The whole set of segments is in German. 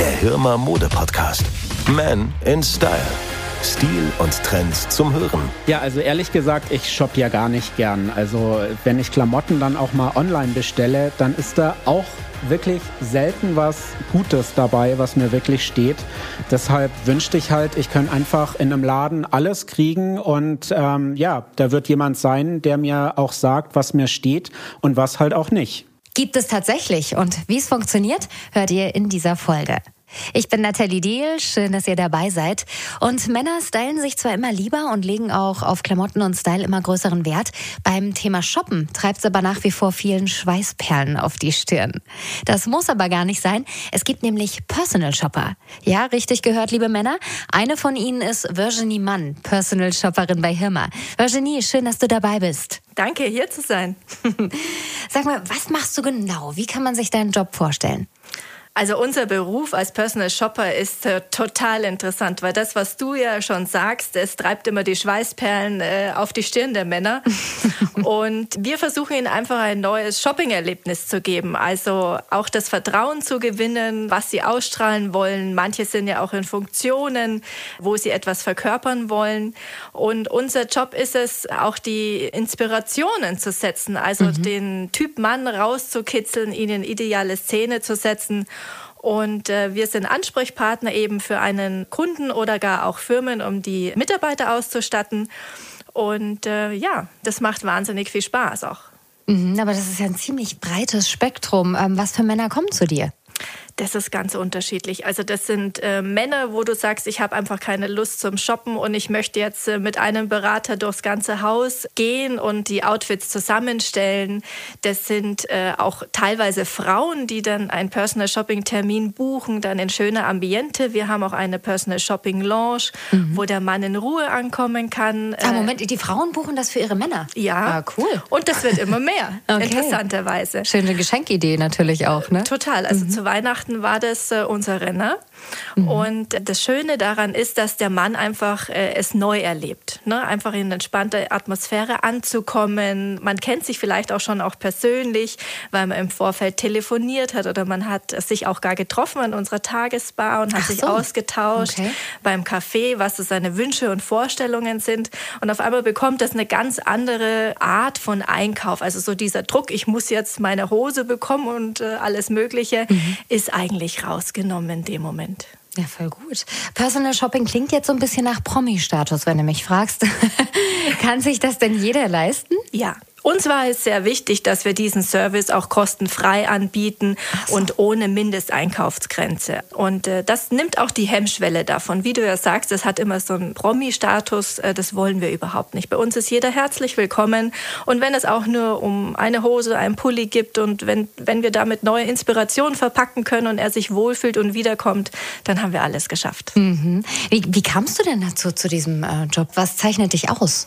Der Hirmer Mode Podcast. Man in Style. Stil und Trends zum Hören. Ja, also ehrlich gesagt, ich shoppe ja gar nicht gern. Also wenn ich Klamotten dann auch mal online bestelle, dann ist da auch wirklich selten was Gutes dabei, was mir wirklich steht. Deshalb wünschte ich halt, ich könnte einfach in einem Laden alles kriegen und ähm, ja, da wird jemand sein, der mir auch sagt, was mir steht und was halt auch nicht. Gibt es tatsächlich und wie es funktioniert, hört ihr in dieser Folge. Ich bin Nathalie Dehl, schön, dass ihr dabei seid. Und Männer stylen sich zwar immer lieber und legen auch auf Klamotten und Style immer größeren Wert. Beim Thema Shoppen treibt es aber nach wie vor vielen Schweißperlen auf die Stirn. Das muss aber gar nicht sein. Es gibt nämlich Personal Shopper. Ja, richtig gehört, liebe Männer. Eine von ihnen ist Virginie Mann, Personal Shopperin bei Hirma. Virginie, schön, dass du dabei bist. Danke, hier zu sein. Sag mal, was machst du genau? Wie kann man sich deinen Job vorstellen? Also unser Beruf als Personal Shopper ist äh, total interessant, weil das, was du ja schon sagst, es treibt immer die Schweißperlen äh, auf die Stirn der Männer. Und wir versuchen ihnen einfach ein neues Shopping-Erlebnis zu geben. Also auch das Vertrauen zu gewinnen, was sie ausstrahlen wollen. Manche sind ja auch in Funktionen, wo sie etwas verkörpern wollen. Und unser Job ist es, auch die Inspirationen zu setzen, also mhm. den Typ Mann rauszukitzeln, ihnen ideale Szene zu setzen und äh, wir sind Ansprechpartner eben für einen Kunden oder gar auch Firmen, um die Mitarbeiter auszustatten. Und äh, ja, das macht wahnsinnig viel Spaß auch. Mhm, aber das ist ja ein ziemlich breites Spektrum. Ähm, was für Männer kommen zu dir? Das ist ganz unterschiedlich. Also das sind äh, Männer, wo du sagst, ich habe einfach keine Lust zum Shoppen und ich möchte jetzt äh, mit einem Berater durchs ganze Haus gehen und die Outfits zusammenstellen. Das sind äh, auch teilweise Frauen, die dann einen Personal Shopping Termin buchen, dann in schöner Ambiente. Wir haben auch eine Personal Shopping Lounge, mhm. wo der Mann in Ruhe ankommen kann. Ah, Moment, die Frauen buchen das für ihre Männer? Ja. Ah, cool. Und das wird immer mehr, okay. interessanterweise. Schöne Geschenkidee natürlich auch, ne? Total. Also mhm. zu Weihnachten Weihnachten war das äh, unser Renner. Mhm. Und das Schöne daran ist, dass der Mann einfach äh, es neu erlebt. Ne? Einfach in entspannter Atmosphäre anzukommen. Man kennt sich vielleicht auch schon auch persönlich, weil man im Vorfeld telefoniert hat oder man hat sich auch gar getroffen an unserer Tagesbar und hat Ach sich so. ausgetauscht okay. beim Café, was so seine Wünsche und Vorstellungen sind. Und auf einmal bekommt das eine ganz andere Art von Einkauf. Also so dieser Druck, ich muss jetzt meine Hose bekommen und äh, alles Mögliche, mhm. ist eigentlich rausgenommen in dem Moment. Ja, voll gut. Personal Shopping klingt jetzt so ein bisschen nach Promi-Status, wenn du mich fragst. Kann sich das denn jeder leisten? Ja, uns war es sehr wichtig, dass wir diesen Service auch kostenfrei anbieten so. und ohne Mindesteinkaufsgrenze. Und äh, das nimmt auch die Hemmschwelle davon. Wie du ja sagst, das hat immer so einen Promi-Status. Äh, das wollen wir überhaupt nicht. Bei uns ist jeder herzlich willkommen. Und wenn es auch nur um eine Hose, einen Pulli gibt und wenn, wenn wir damit neue Inspirationen verpacken können und er sich wohlfühlt und wiederkommt, dann haben wir alles geschafft. Mhm. Wie, wie kamst du denn dazu, zu diesem äh, Job? Was zeichnet dich aus?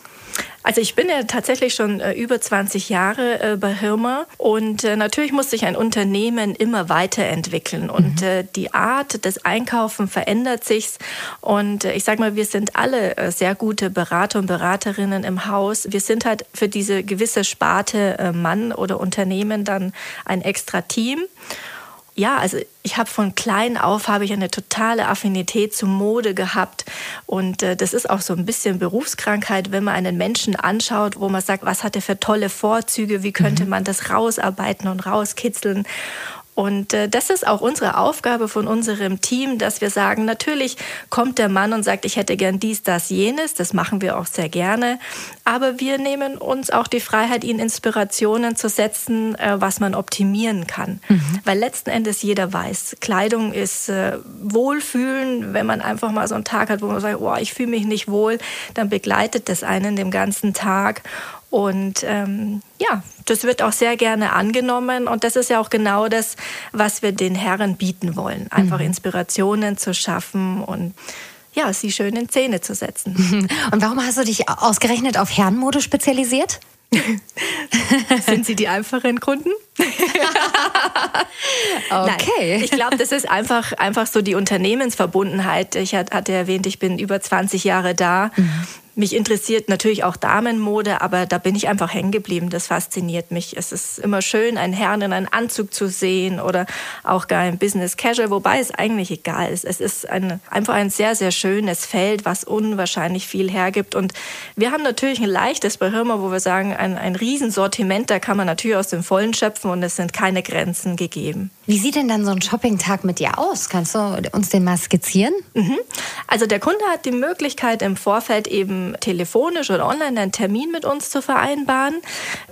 Also ich bin ja tatsächlich schon äh, über 20 Jahre äh, bei Hirma und äh, natürlich muss sich ein Unternehmen immer weiterentwickeln und mhm. Die Art des Einkaufen verändert sich und ich sage mal, wir sind alle sehr gute Berater und Beraterinnen im Haus. Wir sind halt für diese gewisse Sparte Mann oder Unternehmen dann ein extra Team ja, also ich habe von klein auf habe ich eine totale Affinität zu Mode gehabt. Und äh, das ist auch so ein bisschen Berufskrankheit, wenn man einen Menschen anschaut, wo man sagt, was hat er für tolle Vorzüge, wie könnte mhm. man das rausarbeiten und rauskitzeln und äh, das ist auch unsere Aufgabe von unserem Team, dass wir sagen, natürlich kommt der Mann und sagt, ich hätte gern dies, das, jenes. Das machen wir auch sehr gerne. Aber wir nehmen uns auch die Freiheit, ihnen Inspirationen zu setzen, äh, was man optimieren kann. Mhm. Weil letzten Endes jeder weiß, Kleidung ist äh, Wohlfühlen. Wenn man einfach mal so einen Tag hat, wo man sagt, oh, ich fühle mich nicht wohl, dann begleitet das einen den ganzen Tag. Und ähm, ja, das wird auch sehr gerne angenommen. Und das ist ja auch genau das, was wir den Herren bieten wollen. Einfach mhm. Inspirationen zu schaffen und ja, sie schön in Szene zu setzen. Und warum hast du dich ausgerechnet auf Herrenmode spezialisiert? Sind Sie die einfachen Kunden? okay. Nein, ich glaube, das ist einfach, einfach so die Unternehmensverbundenheit. Ich hatte erwähnt, ich bin über 20 Jahre da. Mhm mich interessiert natürlich auch Damenmode, aber da bin ich einfach hängen geblieben. Das fasziniert mich. Es ist immer schön, einen Herrn in einem Anzug zu sehen oder auch gar im Business Casual, wobei es eigentlich egal ist. Es ist ein, einfach ein sehr, sehr schönes Feld, was unwahrscheinlich viel hergibt. Und wir haben natürlich ein leichtes bei Hirma, wo wir sagen, ein, ein Riesensortiment, da kann man natürlich aus dem Vollen schöpfen und es sind keine Grenzen gegeben. Wie sieht denn dann so ein Shoppingtag mit dir aus? Kannst du uns den mal skizzieren? Mhm. Also der Kunde hat die Möglichkeit im Vorfeld eben telefonisch oder online einen Termin mit uns zu vereinbaren.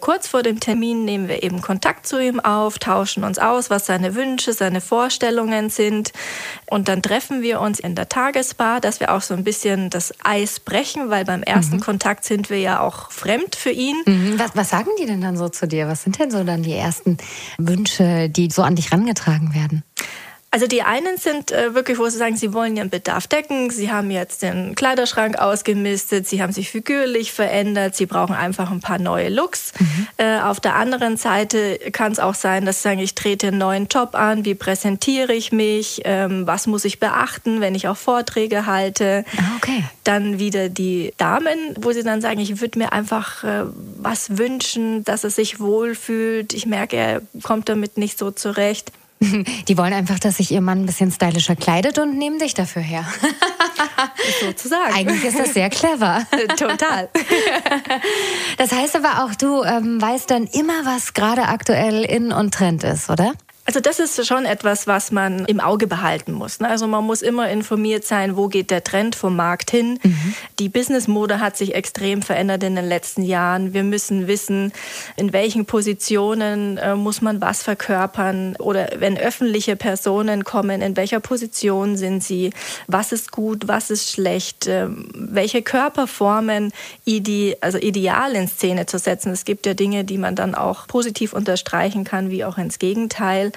Kurz vor dem Termin nehmen wir eben Kontakt zu ihm auf, tauschen uns aus, was seine Wünsche, seine Vorstellungen sind. Und dann treffen wir uns in der Tagesbar, dass wir auch so ein bisschen das Eis brechen, weil beim ersten mhm. Kontakt sind wir ja auch fremd für ihn. Mhm. Was, was sagen die denn dann so zu dir? Was sind denn so dann die ersten Wünsche, die so an dich rangetragen werden? Also die einen sind äh, wirklich, wo sie sagen, sie wollen ihren Bedarf decken, sie haben jetzt den Kleiderschrank ausgemistet, sie haben sich figürlich verändert, sie brauchen einfach ein paar neue Looks. Mhm. Äh, auf der anderen Seite kann es auch sein, dass sie sagen, ich trete einen neuen Job an, wie präsentiere ich mich, ähm, was muss ich beachten, wenn ich auch Vorträge halte. Ah, okay. Dann wieder die Damen, wo sie dann sagen, ich würde mir einfach äh, was wünschen, dass er sich wohlfühlt. Ich merke, er kommt damit nicht so zurecht. Die wollen einfach, dass sich ihr Mann ein bisschen stylischer kleidet und nehmen dich dafür her. Sozusagen. Eigentlich ist das sehr clever. Total. Das heißt aber auch, du ähm, weißt dann immer, was gerade aktuell in und Trend ist, oder? Also das ist schon etwas, was man im Auge behalten muss. Ne? Also man muss immer informiert sein, wo geht der Trend vom Markt hin. Mhm. Die Businessmode hat sich extrem verändert in den letzten Jahren. Wir müssen wissen, in welchen Positionen äh, muss man was verkörpern oder wenn öffentliche Personen kommen, in welcher Position sind sie, was ist gut, was ist schlecht, äh, welche Körperformen ide also ideal in Szene zu setzen. Es gibt ja Dinge, die man dann auch positiv unterstreichen kann, wie auch ins Gegenteil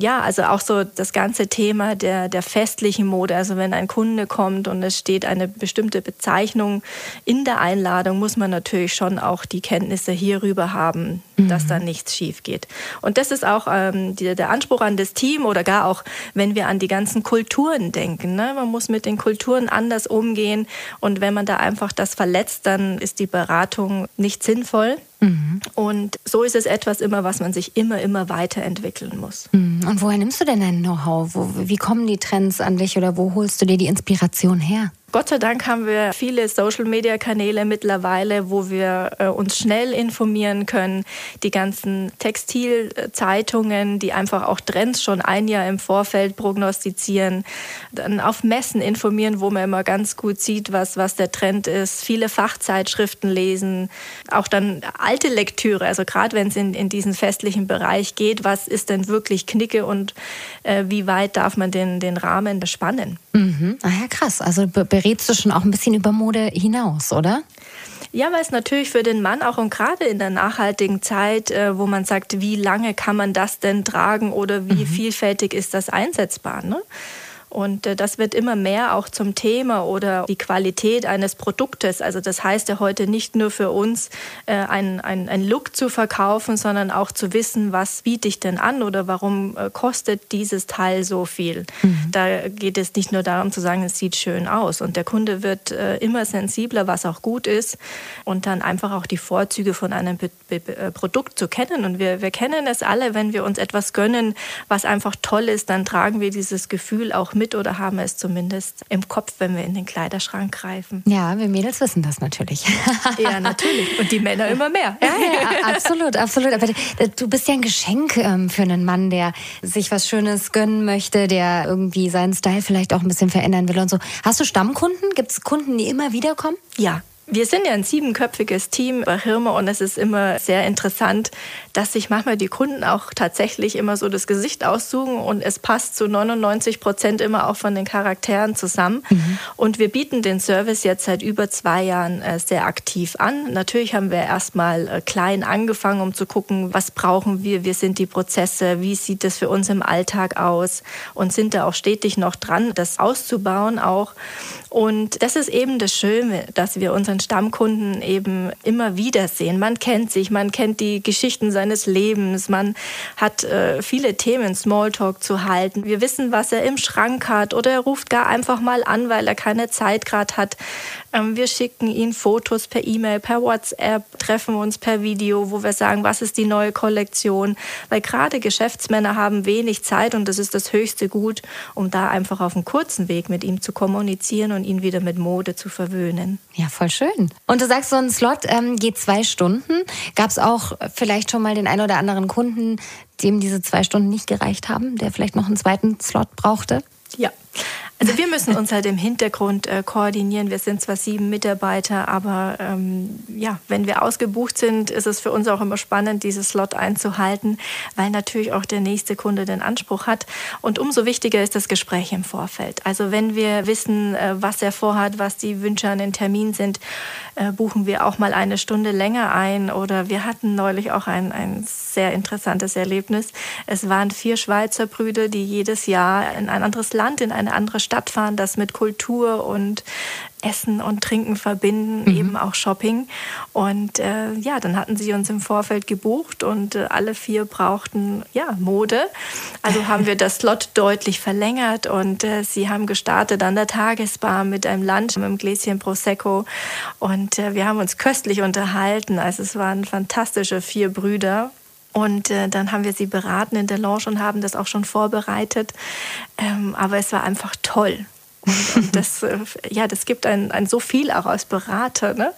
ja, also auch so das ganze Thema der, der festlichen Mode. Also wenn ein Kunde kommt und es steht eine bestimmte Bezeichnung in der Einladung, muss man natürlich schon auch die Kenntnisse hierüber haben, mhm. dass da nichts schief geht. Und das ist auch ähm, die, der Anspruch an das Team oder gar auch, wenn wir an die ganzen Kulturen denken. Ne? Man muss mit den Kulturen anders umgehen. Und wenn man da einfach das verletzt, dann ist die Beratung nicht sinnvoll. Mhm. Und so ist es etwas immer, was man sich immer, immer weiterentwickeln muss. Mhm. Und woher nimmst du denn dein Know-how? Wie kommen die Trends an dich oder wo holst du dir die Inspiration her? Gott sei Dank haben wir viele Social-Media-Kanäle mittlerweile, wo wir äh, uns schnell informieren können. Die ganzen Textilzeitungen, die einfach auch Trends schon ein Jahr im Vorfeld prognostizieren. Dann auf Messen informieren, wo man immer ganz gut sieht, was, was der Trend ist. Viele Fachzeitschriften lesen. Auch dann alte Lektüre, also gerade wenn es in, in diesen festlichen Bereich geht, was ist denn wirklich Knicke und äh, wie weit darf man den, den Rahmen bespannen? Mhm. Ah ja, krass. Also berätst du schon auch ein bisschen über Mode hinaus, oder? Ja, weil es natürlich für den Mann auch und gerade in der nachhaltigen Zeit, äh, wo man sagt, wie lange kann man das denn tragen oder wie mhm. vielfältig ist das einsetzbar? Ne? Und äh, das wird immer mehr auch zum Thema oder die Qualität eines Produktes. Also das heißt ja heute nicht nur für uns äh, ein, ein, ein Look zu verkaufen, sondern auch zu wissen, was biete ich denn an oder warum äh, kostet dieses Teil so viel. Mhm. Da geht es nicht nur darum zu sagen, es sieht schön aus. Und der Kunde wird immer sensibler, was auch gut ist. Und dann einfach auch die Vorzüge von einem Be Be Produkt zu kennen. Und wir, wir kennen es alle, wenn wir uns etwas gönnen, was einfach toll ist, dann tragen wir dieses Gefühl auch mit mit oder haben es zumindest im Kopf, wenn wir in den Kleiderschrank greifen. Ja, wir Mädels wissen das natürlich. ja, natürlich. Und die Männer immer mehr. Ja, ja, absolut, absolut. Aber du bist ja ein Geschenk ähm, für einen Mann, der sich was Schönes gönnen möchte, der irgendwie seinen Style vielleicht auch ein bisschen verändern will und so. Hast du Stammkunden? Gibt es Kunden, die immer wieder kommen? Ja, wir sind ja ein siebenköpfiges Team bei Hirme und es ist immer sehr interessant, dass sich manchmal die Kunden auch tatsächlich immer so das Gesicht aussuchen und es passt zu 99 Prozent immer auch von den Charakteren zusammen. Mhm. Und wir bieten den Service jetzt seit über zwei Jahren äh, sehr aktiv an. Natürlich haben wir erstmal äh, klein angefangen, um zu gucken, was brauchen wir, wie sind die Prozesse, wie sieht es für uns im Alltag aus und sind da auch stetig noch dran, das auszubauen auch. Und das ist eben das Schöne, dass wir unseren Stammkunden eben immer wieder sehen. Man kennt sich, man kennt die Geschichten seines Lebens, man hat äh, viele Themen, Smalltalk zu halten. Wir wissen, was er im Schrank hat oder er ruft gar einfach mal an, weil er keine Zeit gerade hat. Ähm, wir schicken ihnen Fotos per E-Mail, per WhatsApp, treffen uns per Video, wo wir sagen, was ist die neue Kollektion. Weil gerade Geschäftsmänner haben wenig Zeit und das ist das höchste Gut, um da einfach auf einem kurzen Weg mit ihm zu kommunizieren und ihn wieder mit Mode zu verwöhnen. Ja, voll schön. Und du sagst, so ein Slot ähm, geht zwei Stunden. Gab es auch vielleicht schon mal den einen oder anderen Kunden, dem diese zwei Stunden nicht gereicht haben, der vielleicht noch einen zweiten Slot brauchte? Ja, also wir müssen uns halt im Hintergrund äh, koordinieren. Wir sind zwar sieben Mitarbeiter, aber ähm, ja, wenn wir ausgebucht sind, ist es für uns auch immer spannend, dieses Slot einzuhalten, weil natürlich auch der nächste Kunde den Anspruch hat. Und umso wichtiger ist das Gespräch im Vorfeld. Also wenn wir wissen, äh, was er vorhat, was die Wünsche an den Termin sind, äh, buchen wir auch mal eine Stunde länger ein. Oder wir hatten neulich auch ein, ein sehr interessantes Erlebnis. Es waren vier Schweizer Brüder, die jedes Jahr in ein anderes Land, in eine andere Stadt fahren, das mit Kultur und Essen und Trinken verbinden, mhm. eben auch Shopping. Und äh, ja, dann hatten sie uns im Vorfeld gebucht und äh, alle vier brauchten ja Mode. Also haben wir das Slot deutlich verlängert und äh, sie haben gestartet an der Tagesbar mit einem Lunch, mit einem Gläschen Prosecco und äh, wir haben uns köstlich unterhalten. Also es waren fantastische vier Brüder und äh, dann haben wir sie beraten in der Lounge und haben das auch schon vorbereitet. Ähm, aber es war einfach toll. Und, und das, äh, ja, das gibt ein, ein so viel auch als Berater. Ne?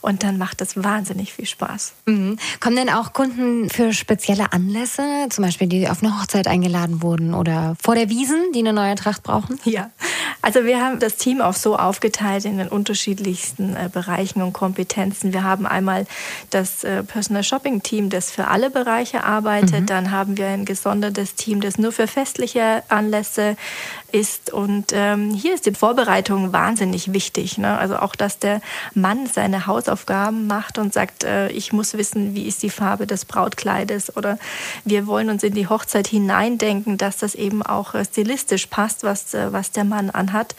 Und dann macht das wahnsinnig viel Spaß. Mhm. Kommen denn auch Kunden für spezielle Anlässe, zum Beispiel die auf eine Hochzeit eingeladen wurden oder vor der Wiesen, die eine neue Tracht brauchen? Ja, also wir haben das Team auch so aufgeteilt in den unterschiedlichsten äh, Bereichen und Kompetenzen. Wir haben einmal das äh, Personal Shopping Team, das für alle Bereiche arbeitet. Mhm. Dann haben wir ein gesondertes Team, das nur für festliche Anlässe ist. Und ähm, hier ist die Vorbereitung wahnsinnig wichtig. Ne? Also auch, dass der Mann seine Hausaufgaben macht und sagt, äh, ich muss wissen, wie ist die Farbe des Brautkleides oder wir wollen uns in die Hochzeit hineindenken, dass das eben auch äh, stilistisch passt, was, äh, was der Mann anhat.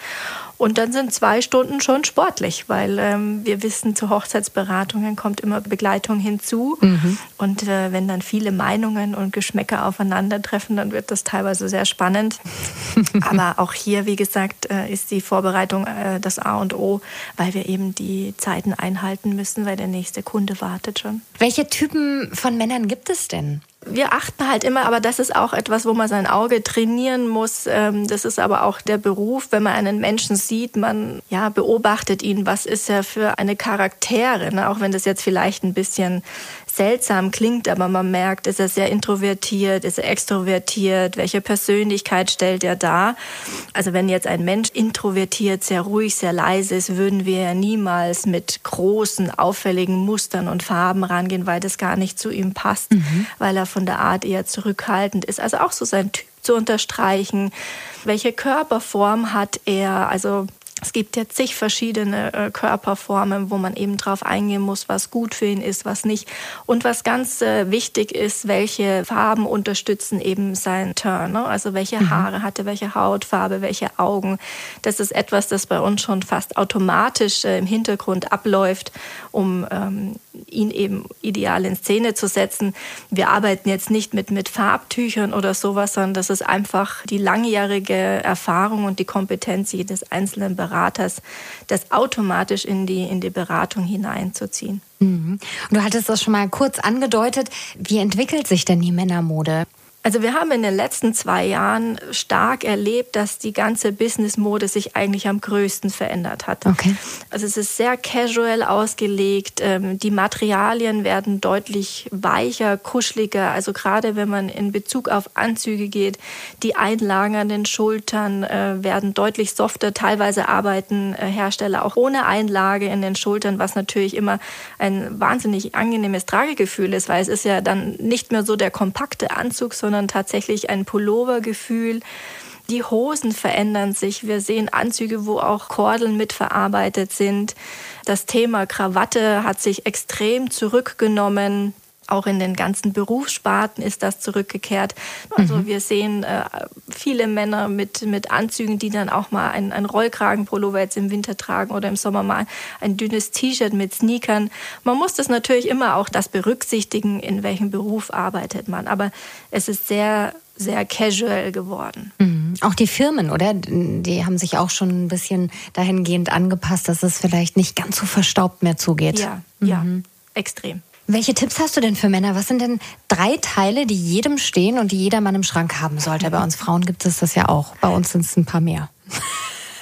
Und dann sind zwei Stunden schon sportlich, weil ähm, wir wissen, zu Hochzeitsberatungen kommt immer Begleitung hinzu. Mhm. Und äh, wenn dann viele Meinungen und Geschmäcker aufeinandertreffen, dann wird das teilweise sehr spannend. Aber auch hier, wie gesagt, äh, ist die Vorbereitung äh, das A und O, weil wir eben die Zeiten einhalten müssen, weil der nächste Kunde wartet schon. Welche Typen von Männern gibt es denn? Wir achten halt immer, aber das ist auch etwas, wo man sein Auge trainieren muss. Ähm, das ist aber auch der Beruf, wenn man einen Menschen sieht, man ja, beobachtet ihn, was ist er für eine Charaktere, ne? auch wenn das jetzt vielleicht ein bisschen seltsam klingt, aber man merkt, ist er sehr introvertiert, ist er extrovertiert, welche Persönlichkeit stellt er dar. Also wenn jetzt ein Mensch introvertiert, sehr ruhig, sehr leise ist, würden wir ja niemals mit großen, auffälligen Mustern und Farben rangehen, weil das gar nicht zu ihm passt, mhm. weil er von der Art eher zurückhaltend ist. Also auch so sein Typ zu unterstreichen. Welche Körperform hat er? Also es gibt jetzt zig verschiedene äh, Körperformen, wo man eben drauf eingehen muss, was gut für ihn ist, was nicht. Und was ganz äh, wichtig ist, welche Farben unterstützen eben seinen Turn. Ne? Also welche mhm. Haare hat er, welche Hautfarbe, welche Augen. Das ist etwas, das bei uns schon fast automatisch äh, im Hintergrund abläuft, um ähm, ihn eben ideal in Szene zu setzen. Wir arbeiten jetzt nicht mit, mit Farbtüchern oder sowas, sondern das ist einfach die langjährige Erfahrung und die Kompetenz jedes einzelnen Beraters, das automatisch in die, in die Beratung hineinzuziehen. Mhm. Du hattest das schon mal kurz angedeutet. Wie entwickelt sich denn die Männermode? Also wir haben in den letzten zwei Jahren stark erlebt, dass die ganze Business-Mode sich eigentlich am größten verändert hat. Okay. Also es ist sehr casual ausgelegt. Ähm, die Materialien werden deutlich weicher, kuscheliger. Also gerade wenn man in Bezug auf Anzüge geht, die Einlagen an den Schultern äh, werden deutlich softer. Teilweise arbeiten äh, Hersteller auch ohne Einlage in den Schultern, was natürlich immer ein wahnsinnig angenehmes Tragegefühl ist, weil es ist ja dann nicht mehr so der kompakte Anzug, sondern sondern tatsächlich ein Pullovergefühl. Die Hosen verändern sich. Wir sehen Anzüge, wo auch Kordeln mitverarbeitet sind. Das Thema Krawatte hat sich extrem zurückgenommen. Auch in den ganzen Berufssparten ist das zurückgekehrt. Also mhm. wir sehen äh, viele Männer mit, mit Anzügen, die dann auch mal ein, ein Rollkragenpullover jetzt im Winter tragen oder im Sommer mal ein dünnes T-Shirt mit Sneakern. Man muss das natürlich immer auch das berücksichtigen, in welchem Beruf arbeitet man. Aber es ist sehr sehr casual geworden. Mhm. Auch die Firmen, oder? Die haben sich auch schon ein bisschen dahingehend angepasst, dass es vielleicht nicht ganz so verstaubt mehr zugeht. Ja, mhm. ja, extrem. Welche Tipps hast du denn für Männer? Was sind denn drei Teile, die jedem stehen und die jeder Mann im Schrank haben sollte? Bei uns Frauen gibt es das ja auch. Bei uns sind es ein paar mehr.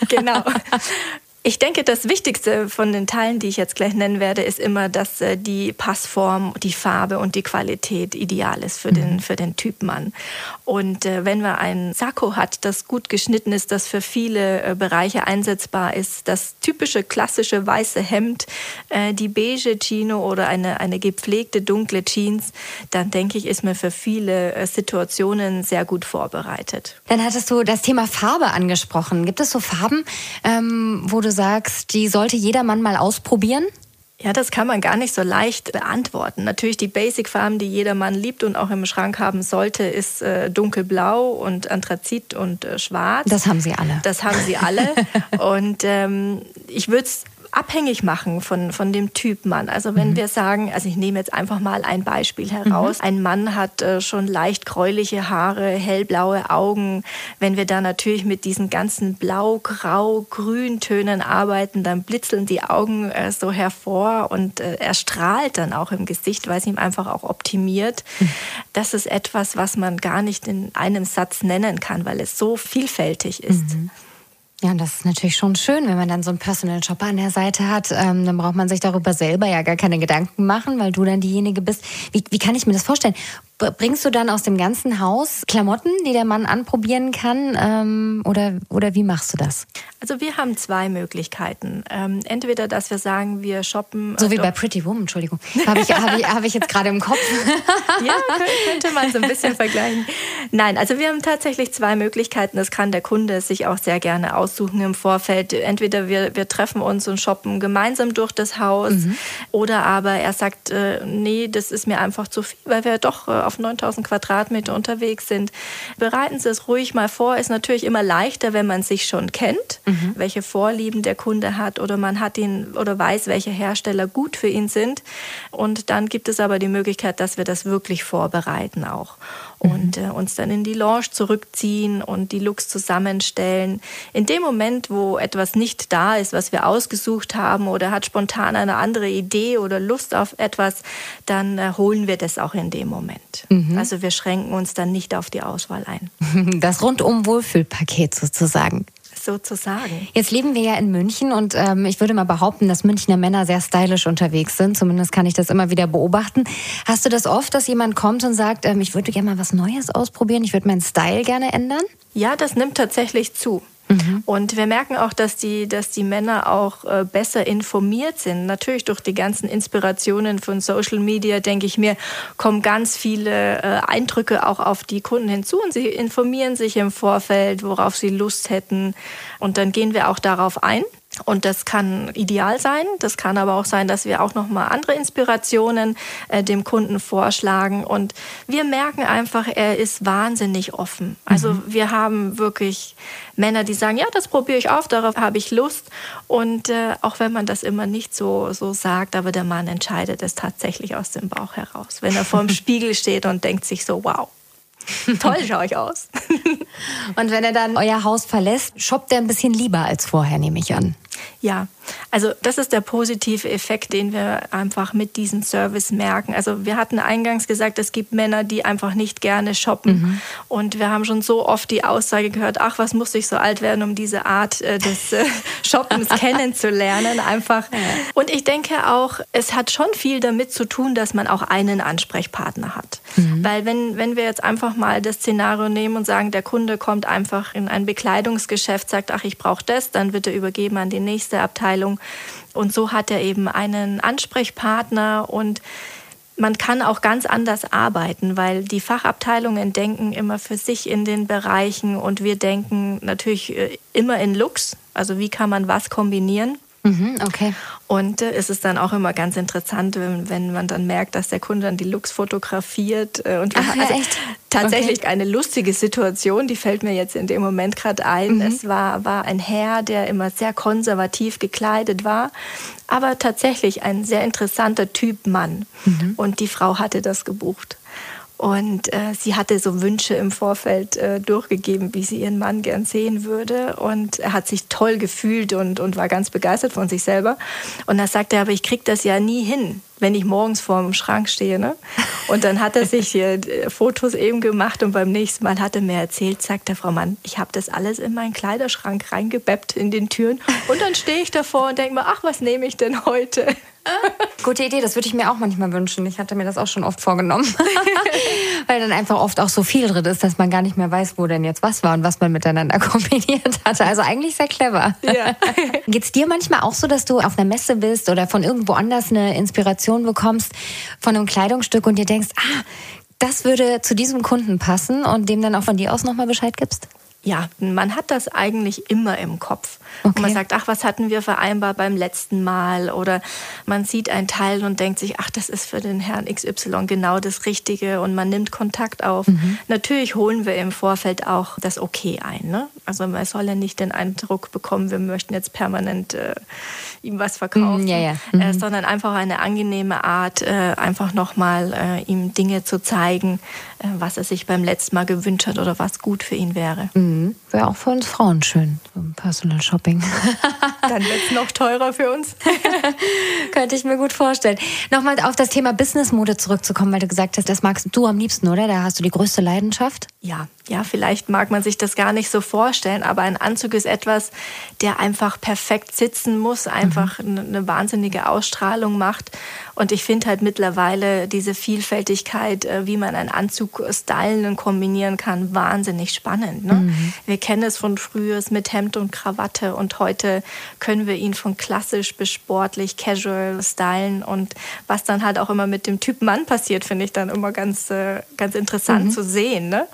Genau. Ich denke, das Wichtigste von den Teilen, die ich jetzt gleich nennen werde, ist immer, dass äh, die Passform, die Farbe und die Qualität ideal ist für den, mhm. für den Typ Mann. Und äh, wenn man ein Sakko hat, das gut geschnitten ist, das für viele äh, Bereiche einsetzbar ist, das typische klassische weiße Hemd, die beige Chino oder eine, eine gepflegte dunkle Jeans, dann denke ich, ist man für viele Situationen sehr gut vorbereitet. Dann hattest du das Thema Farbe angesprochen. Gibt es so Farben, ähm, wo du sagst, die sollte jeder Mann mal ausprobieren? Ja, das kann man gar nicht so leicht beantworten. Natürlich die Basic-Farben, die jeder Mann liebt und auch im Schrank haben sollte, ist äh, dunkelblau und Anthrazit und äh, schwarz. Das haben sie alle. Das haben sie alle. und ähm, ich würde es abhängig machen von, von dem Typ Mann. Also wenn mhm. wir sagen, also ich nehme jetzt einfach mal ein Beispiel heraus. Mhm. Ein Mann hat äh, schon leicht gräuliche Haare, hellblaue Augen. Wenn wir da natürlich mit diesen ganzen Blau, Grau, Grüntönen arbeiten, dann blitzeln die Augen äh, so hervor und äh, er strahlt dann auch im Gesicht, weil es ihm einfach auch optimiert. Mhm. Das ist etwas, was man gar nicht in einem Satz nennen kann, weil es so vielfältig ist. Ja, das ist natürlich schon schön, wenn man dann so einen Personal Shopper an der Seite hat. Ähm, dann braucht man sich darüber selber ja gar keine Gedanken machen, weil du dann diejenige bist. Wie, wie kann ich mir das vorstellen? Bringst du dann aus dem ganzen Haus Klamotten, die der Mann anprobieren kann? Ähm, oder, oder wie machst du das? Also wir haben zwei Möglichkeiten. Ähm, entweder, dass wir sagen, wir shoppen. So wie bei Pretty Woman, Entschuldigung. Habe ich, hab ich, hab ich jetzt gerade im Kopf. ja, könnte man so ein bisschen vergleichen. Nein, also wir haben tatsächlich zwei Möglichkeiten. Das kann der Kunde sich auch sehr gerne aussuchen im Vorfeld. Entweder wir, wir treffen uns und shoppen gemeinsam durch das Haus mhm. oder aber er sagt, äh, nee, das ist mir einfach zu viel, weil wir doch äh, auf 9000 Quadratmeter unterwegs sind. Bereiten Sie es ruhig mal vor. Ist natürlich immer leichter, wenn man sich schon kennt, mhm. welche Vorlieben der Kunde hat oder man hat ihn oder weiß, welche Hersteller gut für ihn sind. Und dann gibt es aber die Möglichkeit, dass wir das wirklich vorbereiten auch und äh, uns dann in die Lounge zurückziehen und die Looks zusammenstellen. In dem Moment, wo etwas nicht da ist, was wir ausgesucht haben oder hat spontan eine andere Idee oder Lust auf etwas, dann äh, holen wir das auch in dem Moment. Mhm. Also wir schränken uns dann nicht auf die Auswahl ein. Das rundum Wohlfühlpaket sozusagen sozusagen. Jetzt leben wir ja in München und ähm, ich würde mal behaupten, dass Münchner Männer sehr stylisch unterwegs sind. Zumindest kann ich das immer wieder beobachten. Hast du das oft, dass jemand kommt und sagt, ähm, ich würde gerne mal was Neues ausprobieren, ich würde meinen Style gerne ändern? Ja, das nimmt tatsächlich zu. Mhm. Und wir merken auch, dass die, dass die Männer auch äh, besser informiert sind. Natürlich durch die ganzen Inspirationen von Social Media, denke ich mir, kommen ganz viele äh, Eindrücke auch auf die Kunden hinzu und sie informieren sich im Vorfeld, worauf sie Lust hätten. Und dann gehen wir auch darauf ein. Und das kann ideal sein. Das kann aber auch sein, dass wir auch noch mal andere Inspirationen äh, dem Kunden vorschlagen. Und wir merken einfach, er ist wahnsinnig offen. Also mhm. wir haben wirklich Männer, die sagen, ja, das probiere ich auf, darauf habe ich Lust. Und äh, auch wenn man das immer nicht so, so sagt, aber der Mann entscheidet es tatsächlich aus dem Bauch heraus. Wenn er vor dem Spiegel steht und denkt sich so, wow, Toll schaue ich aus. Und wenn er dann euer Haus verlässt, shoppt er ein bisschen lieber als vorher, nehme ich an. Ja, also das ist der positive Effekt, den wir einfach mit diesem Service merken. Also wir hatten eingangs gesagt, es gibt Männer, die einfach nicht gerne shoppen. Mhm. Und wir haben schon so oft die Aussage gehört, ach, was muss ich so alt werden, um diese Art äh, des äh, Shoppens kennenzulernen. Einfach. Und ich denke auch, es hat schon viel damit zu tun, dass man auch einen Ansprechpartner hat. Mhm. Weil wenn, wenn wir jetzt einfach mal das Szenario nehmen und sagen, der Kunde kommt einfach in ein Bekleidungsgeschäft, sagt, ach, ich brauche das, dann wird er übergeben an die nächste Abteilung. Und so hat er eben einen Ansprechpartner und man kann auch ganz anders arbeiten, weil die Fachabteilungen denken immer für sich in den Bereichen und wir denken natürlich äh, immer in Looks. Also wie kann man was kombinieren? Mhm, okay. Und äh, es ist dann auch immer ganz interessant, wenn, wenn, man dann merkt, dass der Kunde dann die Looks fotografiert. Äh, und Ach, ja, also echt? tatsächlich okay. eine lustige Situation, die fällt mir jetzt in dem Moment gerade ein. Mhm. Es war, war ein Herr, der immer sehr konservativ gekleidet war, aber tatsächlich ein sehr interessanter Typ Mann. Mhm. Und die Frau hatte das gebucht. Und äh, sie hatte so Wünsche im Vorfeld äh, durchgegeben, wie sie ihren Mann gern sehen würde. Und er hat sich toll gefühlt und, und war ganz begeistert von sich selber. Und da sagte er, aber ich kriege das ja nie hin, wenn ich morgens vor dem Schrank stehe. Ne? Und dann hat er sich hier äh, Fotos eben gemacht und beim nächsten Mal hat er mir erzählt, sagt der Frau Mann, ich habe das alles in meinen Kleiderschrank reingebeppt in den Türen. Und dann stehe ich davor und denke mir, ach, was nehme ich denn heute? Gute Idee, das würde ich mir auch manchmal wünschen. Ich hatte mir das auch schon oft vorgenommen. Weil dann einfach oft auch so viel drin ist, dass man gar nicht mehr weiß, wo denn jetzt was war und was man miteinander kombiniert hatte. Also eigentlich sehr clever. Ja. Geht's dir manchmal auch so, dass du auf einer Messe bist oder von irgendwo anders eine Inspiration bekommst von einem Kleidungsstück und dir denkst, ah, das würde zu diesem Kunden passen und dem dann auch von dir aus nochmal Bescheid gibst? Ja, man hat das eigentlich immer im Kopf. Okay. Und man sagt, ach, was hatten wir vereinbart beim letzten Mal? Oder man sieht ein Teil und denkt sich, ach, das ist für den Herrn XY genau das Richtige und man nimmt Kontakt auf. Mhm. Natürlich holen wir im Vorfeld auch das Okay ein. Ne? Also man soll ja nicht den Eindruck bekommen, wir möchten jetzt permanent äh, ihm was verkaufen, mm, ja, ja. Mhm. Äh, sondern einfach eine angenehme Art, äh, einfach nochmal äh, ihm Dinge zu zeigen, äh, was er sich beim letzten Mal gewünscht hat oder was gut für ihn wäre. Mhm. Wäre auch für uns Frauen schön, so ein Personal Shopping. Dann wird es noch teurer für uns. Könnte ich mir gut vorstellen. Nochmal auf das Thema Businessmode zurückzukommen, weil du gesagt hast, das magst du am liebsten, oder? Da hast du die größte Leidenschaft. Ja, ja, vielleicht mag man sich das gar nicht so vorstellen, aber ein Anzug ist etwas, der einfach perfekt sitzen muss, einfach mhm. eine wahnsinnige Ausstrahlung macht. Und ich finde halt mittlerweile diese Vielfältigkeit, äh, wie man einen Anzug stylen und kombinieren kann, wahnsinnig spannend. Ne? Mhm. Wir kennen es von früher mit Hemd und Krawatte und heute können wir ihn von klassisch bis sportlich, casual stylen. Und was dann halt auch immer mit dem Typ Mann passiert, finde ich dann immer ganz, äh, ganz interessant mhm. zu sehen. Ne?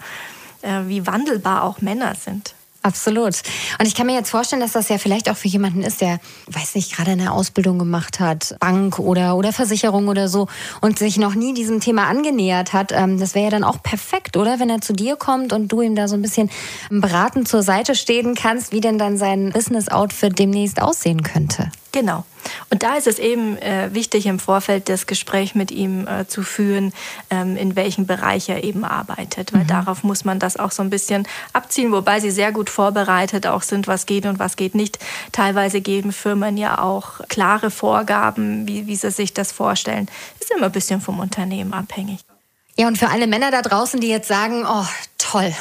Äh, wie wandelbar auch Männer sind. Absolut. Und ich kann mir jetzt vorstellen, dass das ja vielleicht auch für jemanden ist, der, weiß nicht, gerade eine Ausbildung gemacht hat, Bank oder, oder Versicherung oder so und sich noch nie diesem Thema angenähert hat. Ähm, das wäre ja dann auch perfekt, oder? Wenn er zu dir kommt und du ihm da so ein bisschen beratend zur Seite stehen kannst, wie denn dann sein Business-Outfit demnächst aussehen könnte. Genau. Und da ist es eben äh, wichtig, im Vorfeld das Gespräch mit ihm äh, zu führen, ähm, in welchem Bereich er eben arbeitet. Weil mhm. darauf muss man das auch so ein bisschen abziehen, wobei sie sehr gut vorbereitet auch sind, was geht und was geht nicht. Teilweise geben Firmen ja auch klare Vorgaben, wie, wie sie sich das vorstellen. Ist immer ein bisschen vom Unternehmen abhängig. Ja, und für alle Männer da draußen, die jetzt sagen, oh, toll.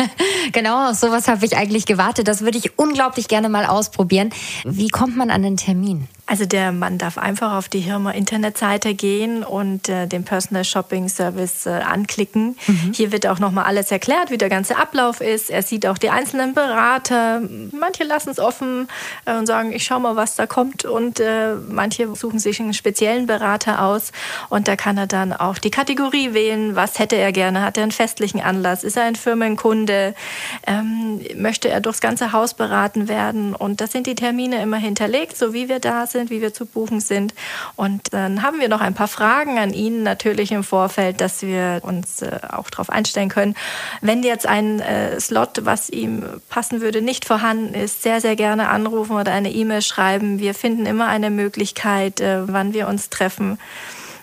genau, auf sowas habe ich eigentlich gewartet. Das würde ich unglaublich gerne mal ausprobieren. Wie kommt man an den Termin? Also der Mann darf einfach auf die Hirma Internetseite gehen und äh, den Personal Shopping Service äh, anklicken. Mhm. Hier wird auch nochmal alles erklärt, wie der ganze Ablauf ist. Er sieht auch die einzelnen Berater. Manche lassen es offen äh, und sagen, ich schau mal, was da kommt. Und äh, manche suchen sich einen speziellen Berater aus. Und da kann er dann auch die Kategorie wählen. Was hätte er gerne? Hat er einen festlichen Anlass? Ist er ein Firmenkunde? Ähm, möchte er durchs ganze Haus beraten werden? Und das sind die Termine immer hinterlegt, so wie wir da sind sind, wie wir zu buchen sind. Und dann haben wir noch ein paar Fragen an ihn natürlich im Vorfeld, dass wir uns äh, auch darauf einstellen können. Wenn jetzt ein äh, Slot, was ihm passen würde, nicht vorhanden ist, sehr, sehr gerne anrufen oder eine E-Mail schreiben. Wir finden immer eine Möglichkeit, äh, wann wir uns treffen.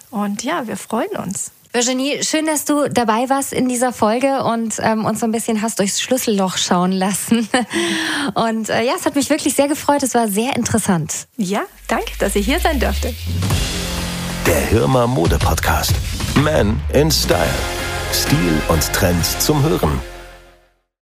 Und ja, wir freuen uns. Virginie, schön, dass du dabei warst in dieser Folge und ähm, uns so ein bisschen hast durchs Schlüsselloch schauen lassen. Und äh, ja, es hat mich wirklich sehr gefreut. Es war sehr interessant. Ja, danke, dass ich hier sein durfte. Der Hirmer Mode Podcast. Man in Style. Stil und Trends zum Hören.